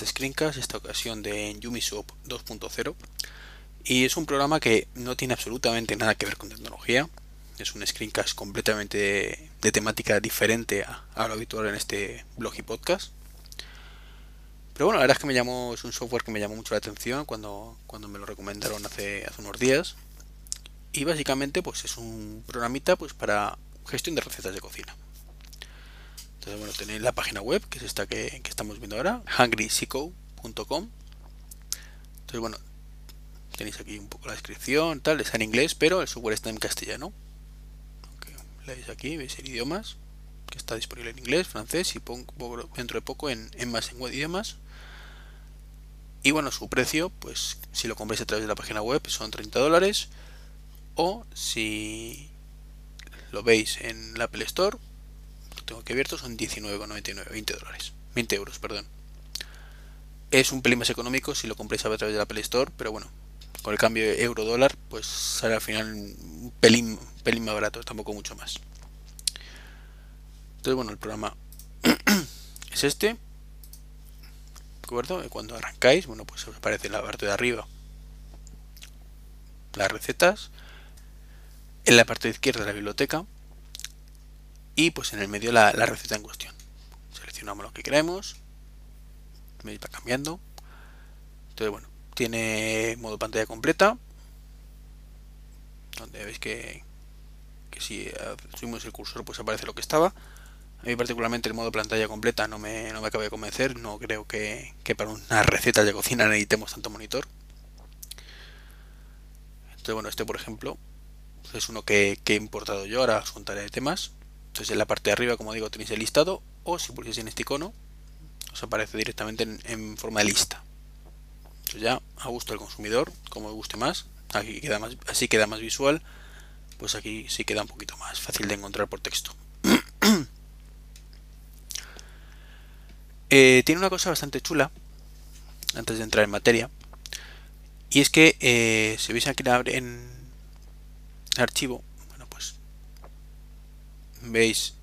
este screencast, esta ocasión de Yumisub 2.0. Y es un programa que no tiene absolutamente nada que ver con tecnología. Es un screencast completamente de, temática diferente a, lo habitual en este blog y podcast. Pero bueno, la verdad es que me llamó, es un software que me llamó mucho la atención cuando, cuando me lo recomendaron hace, hace unos días. Y básicamente pues es un programita pues para gestión de recetas de cocina. Entonces, bueno, tenéis la página web, que es esta que, estamos viendo ahora, hungryseco.com. Entonces, bueno, tenéis aquí un poco la descripción, tal, está en inglés, pero el software está en castellano. Aunque leéis aquí, veis el idiomas, que está disponible en inglés, francés y pongo, dentro de poco en, en más en idiomas. Y bueno, su precio, pues si lo compráis a través de la página web, son 30 dólares. O si lo veis en la Apple Store, tengo aquí abierto, son 19,99, 20 dólares, 20 euros, perdón. Es un pelín más económico si lo compréis a través de la Play Store, pero bueno, con el cambio de euro-dólar, pues sale al final un pelín, pelín más barato, tampoco mucho más. Entonces, bueno, el programa es este. ¿De acuerdo? Cuando arrancáis, bueno, pues os aparece en la parte de arriba las recetas. En la parte izquierda la biblioteca y pues en el medio la, receta en cuestión. Seleccionamos lo que queremos, me va cambiando. Entonces, bueno, tiene modo pantalla completa, donde veis que, que si subimos el cursor pues aparece lo que estaba. A mí particularmente el modo pantalla completa no me, no me acaba de convencer, no creo que, para una receta de cocina necesitemos tanto monitor. Entonces bueno, este por ejemplo es uno que, que he importado yo, ahora os contaré de temas. En la parte de arriba, como digo, tenéis el listado o si pulsáis en este icono os aparece directamente en, forma de lista. Ya a gusto del consumidor, como os guste más, aquí queda más, así queda más visual, pues aquí sí queda un poquito más fácil de encontrar por texto. Eh, tiene una cosa bastante chula, antes de entrar en materia, y es que eh, si veis aquí en archivo, veis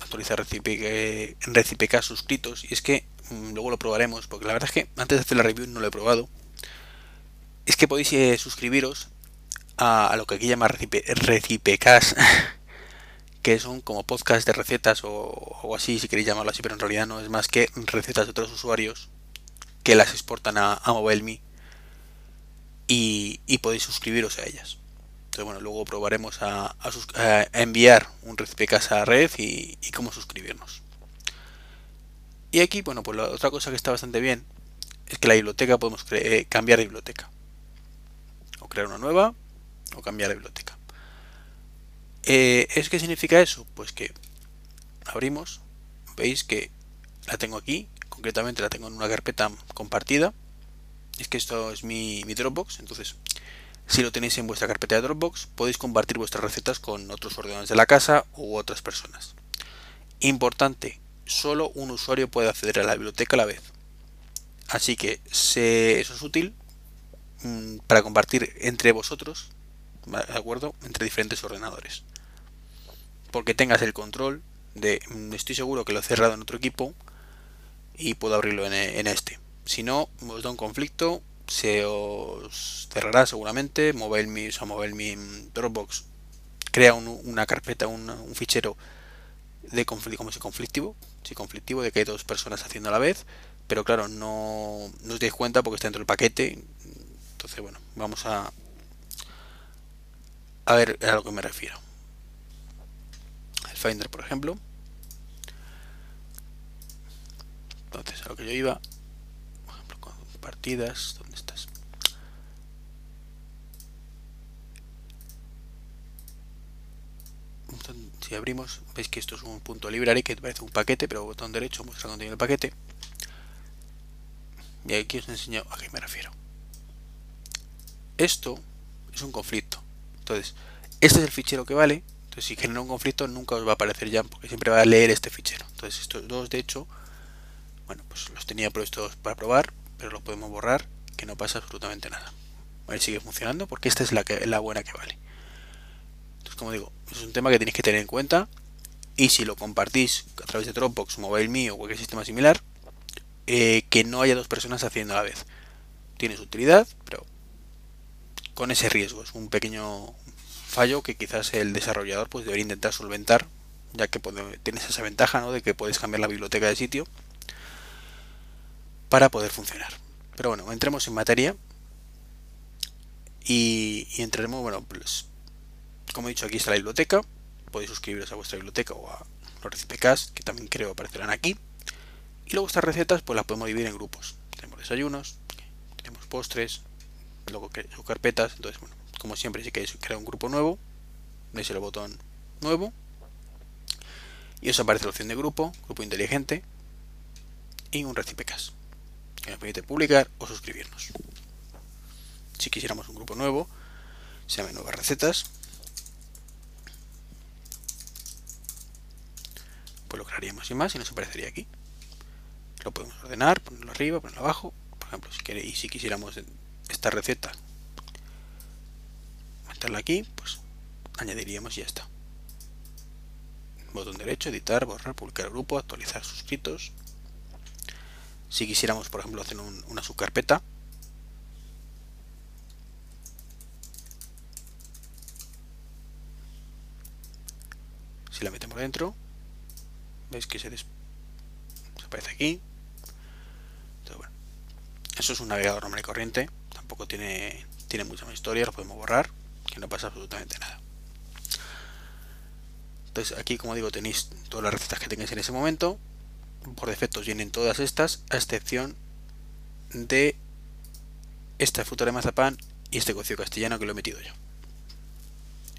actualizar recipe, en RecipeK suscritos y es que mm, luego lo probaremos porque la verdad es que antes de hacer la review no lo he probado. Es que podéis eh, suscribiros a, lo que aquí llama Recipe, que son como podcast de recetas o, así si queréis llamarlo así pero en realidad no es más que recetas de otros usuarios que las exportan a, a MobileMe y podéis suscribiros a ellas bueno, luego probaremos a, enviar un recipe casa a red y, cómo suscribirnos. Y aquí, bueno, pues la otra cosa que está bastante bien es que la biblioteca podemos eh, cambiar de biblioteca. O crear una nueva o cambiar de biblioteca. Eh, ¿Es qué significa eso? Pues que abrimos, veis que la tengo aquí, concretamente la tengo en una carpeta compartida. Es que esto es mi Dropbox, entonces si lo tenéis en vuestra carpeta de Dropbox, podéis compartir vuestras recetas con otros ordenadores de la casa u otras personas. Importante, solo un usuario puede acceder a la biblioteca a la vez. Así que eso es útil mm, para compartir entre vosotros, ¿de acuerdo? Entre diferentes ordenadores. Porque tengas el control de, mm, estoy seguro que lo he cerrado en otro equipo y puedo abrirlo en, en este. Si no, os da un conflicto, se os cerrará seguramente. MobileMe, o sea, MobileMe Dropbox crea una carpeta, un, fichero de conflicto, como si conflictivo, si conflictivo, de que hay dos personas haciendo a la vez, pero claro, no, no os dais cuenta porque está dentro del paquete. Entonces, bueno, vamos a a ver a lo que me refiero. El Finder, por ejemplo. Entonces, a lo que yo iba, ejemplo, con partidas, si abrimos, veis que esto es un punto library que parece un paquete, pero botón derecho muestra contenido del paquete. Y aquí os enseño a qué me refiero. Esto es un conflicto. Entonces, este es el fichero que vale. Entonces, si genera un conflicto, nunca os va a aparecer ya, porque siempre va a leer este fichero. Entonces, estos dos, de hecho, bueno, pues los tenía puestos para probar, pero lo podemos borrar, que no pasa absolutamente nada. Ver, sigue funcionando, porque esta es la buena que vale. Entonces, como digo, es un tema que tenéis que tener en cuenta y si lo compartís a través de Dropbox, MobileMe o cualquier sistema similar, eh, que no haya dos personas haciendo a la vez. Tiene su utilidad, pero con ese riesgo. Es un pequeño fallo que quizás el desarrollador pues debería intentar solventar, ya que tienes esa ventaja ¿no? de que puedes cambiar la biblioteca de sitio para poder funcionar. Pero bueno, entremos en materia y, entraremos, bueno, pues como he dicho, aquí está la biblioteca. Podéis suscribiros a vuestra biblioteca o a los RecipeCast, que también creo aparecerán aquí. Y luego estas recetas pues las podemos dividir en grupos. Tenemos desayunos, tenemos postres, luego sus carpetas. Entonces, bueno, como siempre, si queréis crear un grupo nuevo, veis el botón nuevo y os aparece la opción de grupo, grupo inteligente y un recipecas que nos permite publicar o suscribirnos. Si quisiéramos un grupo nuevo, se llama nuevas recetas. Pues lo crearíamos sin más y nos aparecería aquí. Lo podemos ordenar, ponerlo arriba, ponerlo abajo. Por ejemplo, si queréis, y si quisiéramos esta receta meterla aquí, pues añadiríamos y ya está. Botón derecho, editar, borrar, publicar grupo, actualizar suscritos. Si quisiéramos, por ejemplo, hacer una subcarpeta, si la metemos dentro, veis que se, desaparece aquí. eso es un navegador normal y corriente, tampoco tiene, tiene mucha más historia, lo podemos borrar, que no pasa absolutamente nada. Entonces aquí, como digo, tenéis todas las recetas que tengáis en ese momento. Por defecto vienen todas estas, a excepción de esta fruta de mazapán y este cocido castellano que lo he metido yo.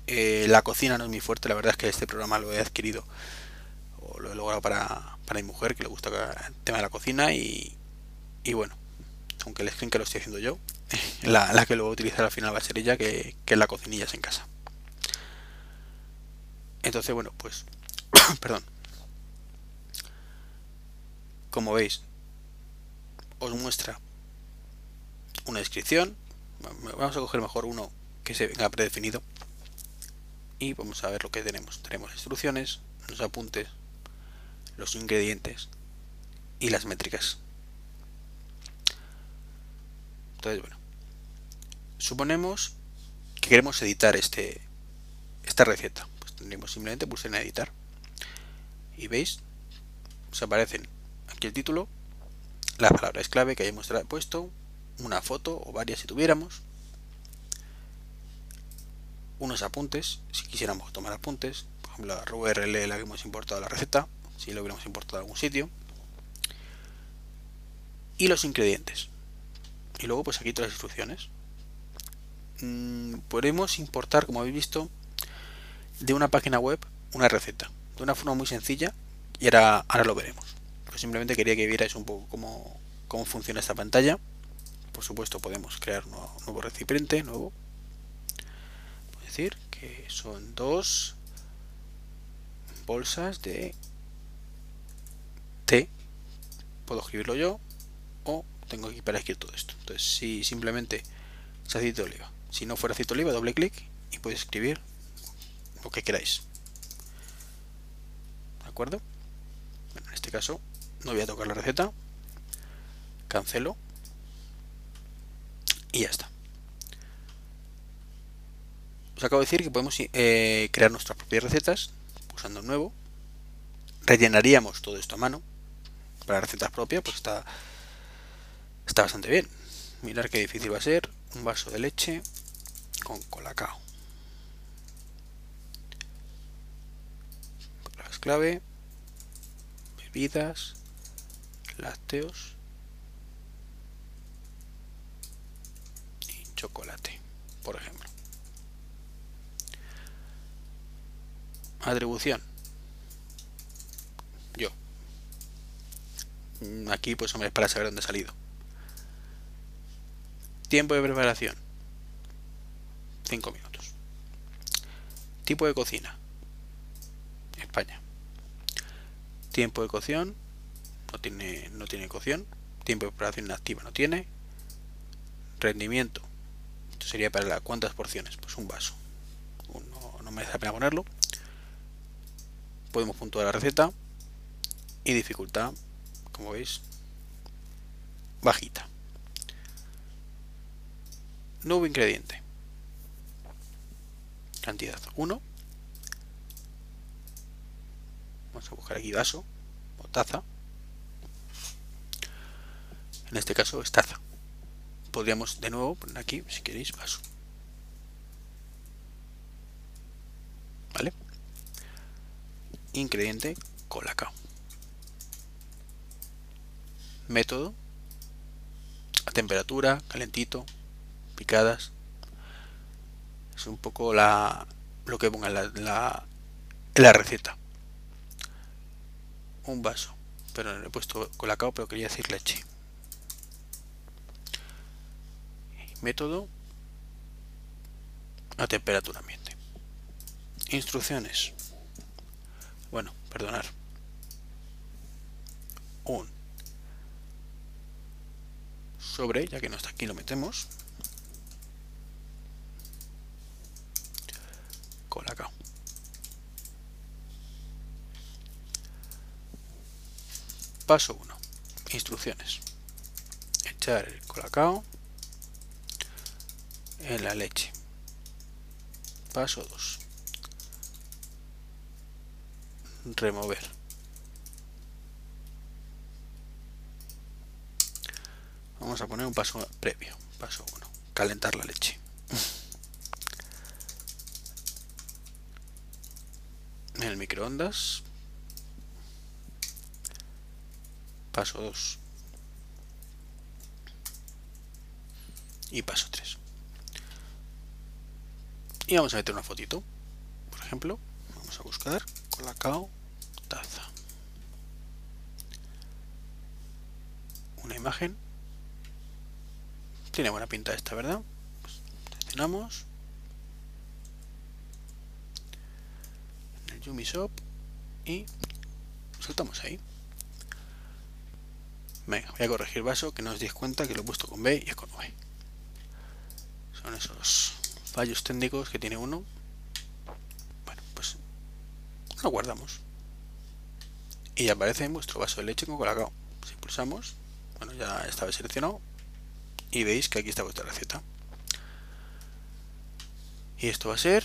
Eh, la cocina no es muy fuerte, la verdad es que este programa lo he adquirido o lo he logrado para, para mi mujer que le gusta el tema de la cocina y, y bueno, aunque el screen que lo estoy haciendo yo, la, que lo voy a utilizar al final va a ser ella, que, que es la cocinillas en casa. Entonces, bueno, pues, perdón. Como veis, os muestra una descripción. Vamos a coger mejor uno que se venga predefinido. Y vamos a ver lo que tenemos. Tenemos instrucciones, los apuntes, los ingredientes y las métricas. Entonces, bueno, suponemos que queremos editar este esta receta tendremos simplemente pulsar en editar y veis os aparecen aquí el título las palabras clave que hayamos puesto una foto o varias si tuviéramos unos apuntes si quisiéramos tomar apuntes por ejemplo la URL la que hemos importado la receta si lo hubiéramos importado a algún sitio y los ingredientes y luego pues aquí todas las instrucciones mm, podemos importar como habéis visto de una página web una receta de una forma muy sencilla y ahora, ahora lo veremos. Simplemente quería que vierais un poco cómo, cómo funciona esta pantalla. Por supuesto podemos crear un nuevo, recipiente, nuevo. Puedo decir que son dos bolsas de té. Puedo escribirlo yo o tengo aquí para escribir todo esto. Entonces si simplemente es aceite de oliva. Si no fuera aceite de oliva, doble clic y podéis escribir lo que queráis. ¿De acuerdo? en este caso no voy a tocar la receta. Cancelo. Y ya está. Os acabo de decir que podemos eh, crear nuestras propias recetas pulsando nuevo. Rellenaríamos todo esto a mano. Para recetas propias, pues está, está bastante bien. Mirar qué difícil va a ser. Un vaso de leche con colacao. clave, bebidas, lácteos y chocolate, por ejemplo. Atribución. Yo. Mm, aquí pues hombre, es para saber dónde ha salido. Tiempo de preparación. 5 minutos. Tipo de cocina. España. Tiempo de cocción, no tiene, no tiene cocción. Tiempo de preparación activa no tiene. Rendimiento, esto sería para la, cuántas porciones, pues un vaso. No, no merece la pena ponerlo. Podemos puntuar la receta. Y dificultad, como veis, bajita. Nuevo ingrediente. Cantidad 1. Vamos a buscar aquí vaso o taza. En este caso es taza. Podríamos de nuevo poner aquí, si queréis, vaso. ¿Vale? Ingrediente colacao. Método a temperatura, calentito, picadas. Es un poco la, lo que ponga la, la receta. Un vaso, pero le he puesto colacao, pero quería decir leche. Método a temperatura ambiente. Instrucciones. Bueno, perdonar. Un sobre, ya que no está aquí, lo metemos. Colacao. Paso 1. Instrucciones. Echar el colacao en la leche. Paso 2. Remover. Vamos a poner un paso previo. Paso 1. Calentar la leche. En el microondas. Paso 2. Y paso 3. Y vamos a meter una fotito. Por ejemplo, vamos a buscar colacao taza. Una imagen tiene buena pinta esta, ¿verdad? Pues, seleccionamos. En el Yumi Shop. Y soltamos ahí. Venga, voy a corregir vaso que no os deis cuenta que lo he puesto con B y es con V. Son esos fallos técnicos que tiene uno. Bueno, pues lo guardamos. Y aparece vuestro vaso de leche con colacao. Si pulsamos, bueno, ya estaba seleccionado, y veis que aquí está vuestra receta. Y esto va a ser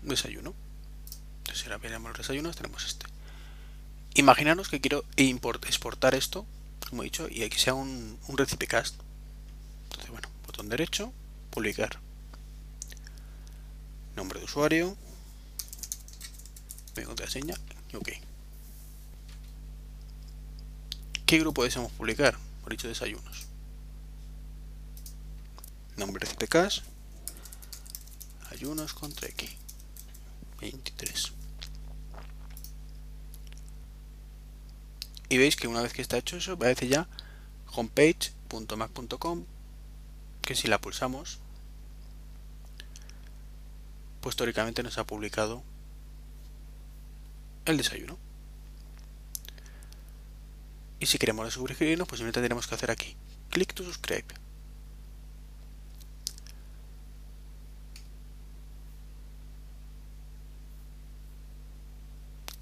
desayuno. Entonces ahora veremos los desayunos, tenemos este. Imaginaros que quiero exportar esto, como he dicho, y aquí sea un, un cast. Entonces, bueno, botón derecho, publicar. Nombre de usuario, mi contraseña, ok. ¿Qué grupo deseamos publicar? por dicho desayunos. Nombre de cash. Ayunos con Treki. 23. Y veis que una vez que está hecho eso, va a decir ya homepage.mac.com que si la pulsamos, pues teóricamente nos ha publicado el desayuno. Y si queremos suscribirnos, pues simplemente tenemos que hacer aquí. Click to subscribe.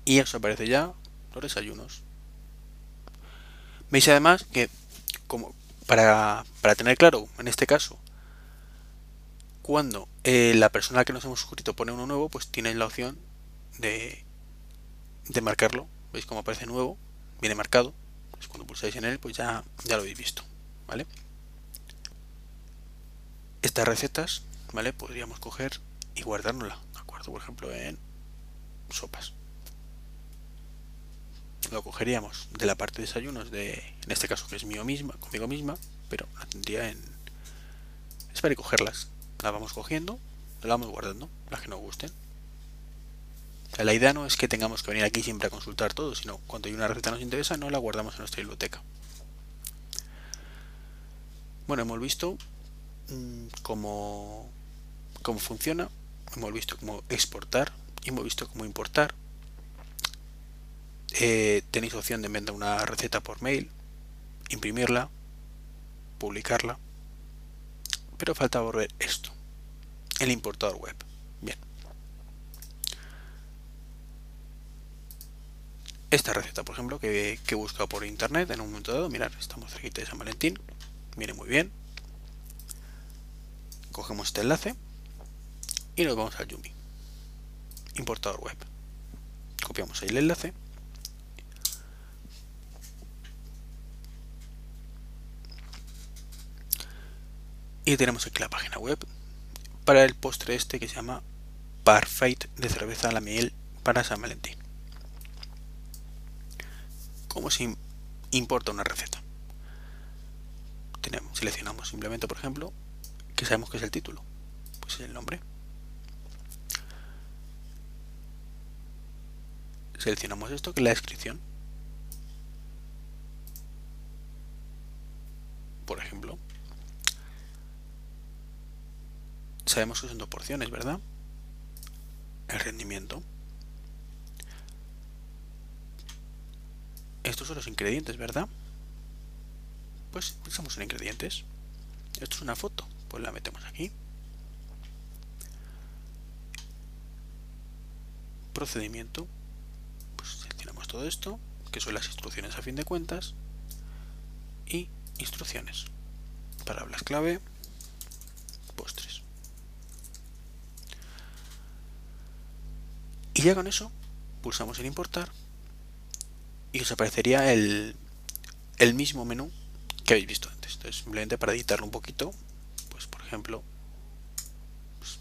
Y os aparece ya los desayunos. Veis además que, como para, tener claro, en este caso, cuando eh, la persona que nos hemos suscrito pone uno nuevo, pues tiene la opción de, de marcarlo. ¿Veis cómo aparece nuevo? Viene marcado pues cuando pulsáis en él, pues ya, ya lo habéis visto, ¿vale? Estas recetas, ¿vale? Podríamos coger y guardárnosla, ¿de acuerdo? Por ejemplo, en sopas. Lo cogeríamos de la parte de desayunos de, en este caso que es mío misma, conmigo misma, pero la tendría en... Es para cogerlas. Las vamos cogiendo, las vamos guardando, las que nos gusten la idea no es que tengamos que venir aquí siempre a consultar todo, sino cuando hay una receta nos interesa, no la guardamos en nuestra biblioteca. Bueno, hemos visto mm, cómo, cómo funciona, hemos visto cómo exportar, hemos visto cómo importar. Eh, tenéis opción de enviar una receta por mail, imprimirla, publicarla. Pero falta volver esto, el importador web. Bien. esta receta, por ejemplo, que, he buscado por internet en un momento dado. Mirar, estamos cerquita de San Valentín. Viene muy bien. Cogemos este enlace y nos vamos al Yumi. Importador web. Copiamos ahí el enlace. Y tenemos aquí la página web para el postre este que se llama Parfait de cerveza a la miel para San Valentín. ¿Cómo se importa una receta? Seleccionamos simplemente, por ejemplo, que sabemos que es el título. Pues es el nombre. Seleccionamos esto, que es la descripción. Por ejemplo. Sabemos que son dos porciones, ¿verdad? El rendimiento. Estos son los ingredientes, ¿verdad? Pues pensamos en ingredientes. Esto es una foto, pues la metemos aquí. Procedimiento. Pues seleccionamos todo esto, que son las instrucciones a fin de cuentas. Y instrucciones. Palabras clave. Postres. Y ya con eso pulsamos en importar y os aparecería el, el mismo menú que habéis visto antes. Entonces, simplemente para editarlo un poquito, pues por ejemplo, pues,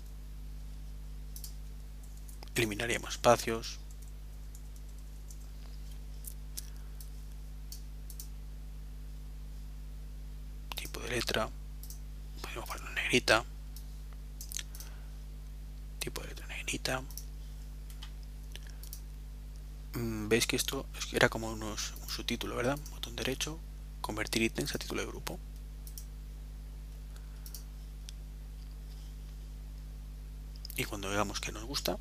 eliminaríamos espacios. Tipo de letra. Podemos poner negrita. Tipo de letra negrita. Mm, veis que esto era como unos, un subtítulo, ¿verdad? Botón derecho, convertir ítems a título de grupo. Y cuando veamos que nos gusta,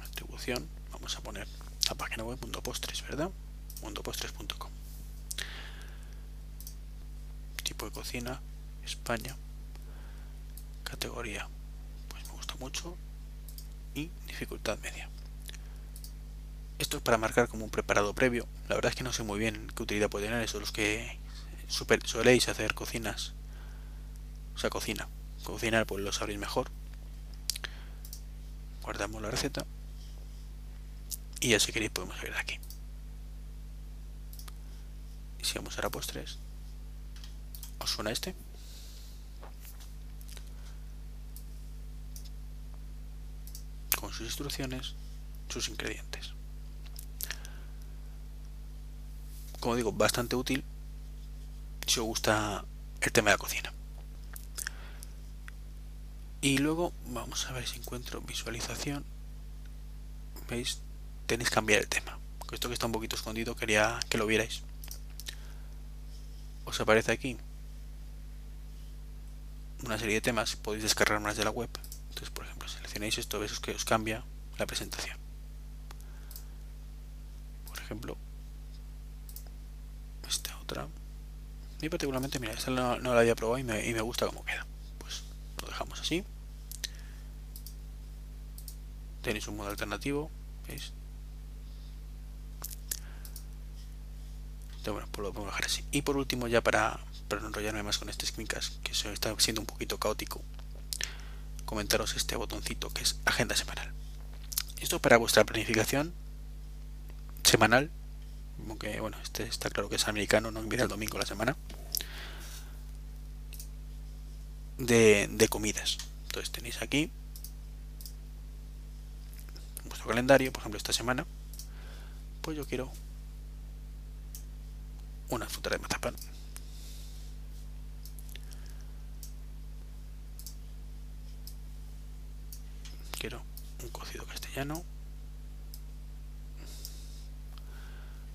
atribución, vamos a poner la página web mundo postres, ¿verdad? mundopostres.com. Tipo de cocina, España. Categoría, pues me gusta mucho. Y dificultad media. Esto es para marcar como un preparado previo. La verdad es que no sé muy bien qué utilidad puede tener eso. Los que soléis hacer cocinas. O sea, cocina. Cocinar pues lo sabréis mejor. Guardamos la receta. Y ya si queréis podemos ver aquí. Y si vamos a postres. ¿Os suena este? Con sus instrucciones, sus ingredientes. Como digo, bastante útil si os gusta el tema de la cocina. Y luego vamos a ver si encuentro visualización. ¿Veis? Tenéis que cambiar el tema. Esto que está un poquito escondido quería que lo vierais. Os aparece aquí una serie de temas. Podéis descargar más de la web. Entonces, por ejemplo, seleccionáis esto, veis que os cambia la presentación. Por ejemplo, otra. Y particularmente, mira, esta no, la había probado y me, gusta como queda. Pues lo dejamos así. Tenéis un modo alternativo, ¿veis? bueno, pues lo podemos dejar así. Y por último, ya para, para no enrollarme más con este screencast, que se está siendo un poquito caótico, comentaros este botoncito que es agenda semanal. Esto para vuestra planificación semanal aunque bueno, este está claro que es americano, no mira el domingo la semana, de, de comidas. Entonces tenéis aquí vuestro calendario, por ejemplo esta semana, pues yo quiero una fruta de mazapán. Quiero un cocido castellano.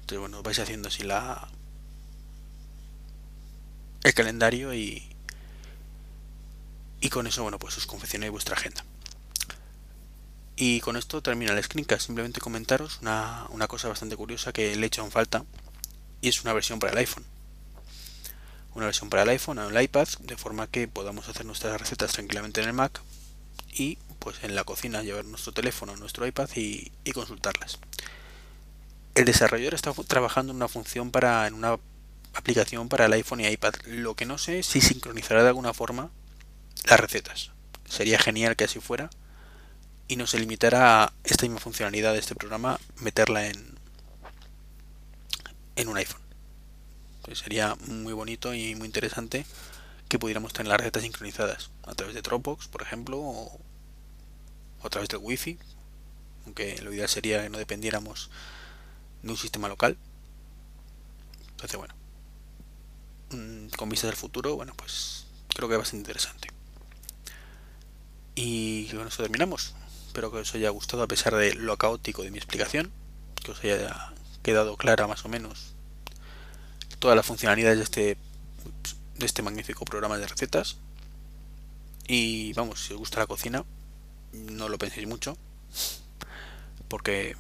Entonces, bueno, vais haciendo así la el calendario y y con eso, bueno, pues os confeccionáis vuestra agenda. Y con esto termina el screencast. Simplemente comentaros una, una cosa bastante curiosa que le he hecho en falta y es una versión para el iPhone. Una versión para el iPhone o el iPad, de forma que podamos hacer nuestras recetas tranquilamente en el Mac y pues en la cocina llevar nuestro teléfono, nuestro iPad y, y consultarlas. El desarrollador está trabajando en una función para en una aplicación para el iPhone y iPad. Lo que no sé es si sincronizará de alguna forma las recetas. Sería genial que así fuera y no se limitara a esta misma funcionalidad de este programa meterla en en un iPhone. Pues sería muy bonito y muy interesante que pudiéramos tener las recetas sincronizadas a través de Dropbox, por ejemplo, o, a través del Wi-Fi, aunque lo ideal sería que no dependiéramos de un sistema local. Entonces, bueno, mm, con vistas al futuro, bueno, pues creo que va a ser interesante. Y con eso terminamos. Espero que os haya gustado a pesar de lo caótico de mi explicación, que os haya quedado clara más o menos todas las funcionalidades de este de este magnífico programa de recetas. Y vamos, si os gusta la cocina, no lo penséis mucho, porque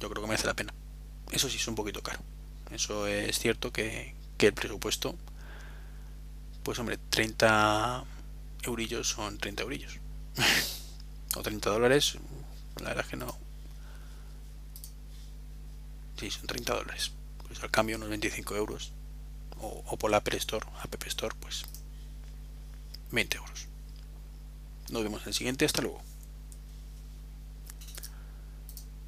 yo creo que merece la pena. Eso sí es un poquito caro. Eso es cierto que, el presupuesto, pues hombre, 30 eurillos son 30 eurillos. o 30 dólares, la verdad es que no. Sí, son 30 dólares. Pues al cambio unos 25 euros. O, o por la Apple Store, App Store, pues 20 euros. Nos vemos en el siguiente. Hasta luego.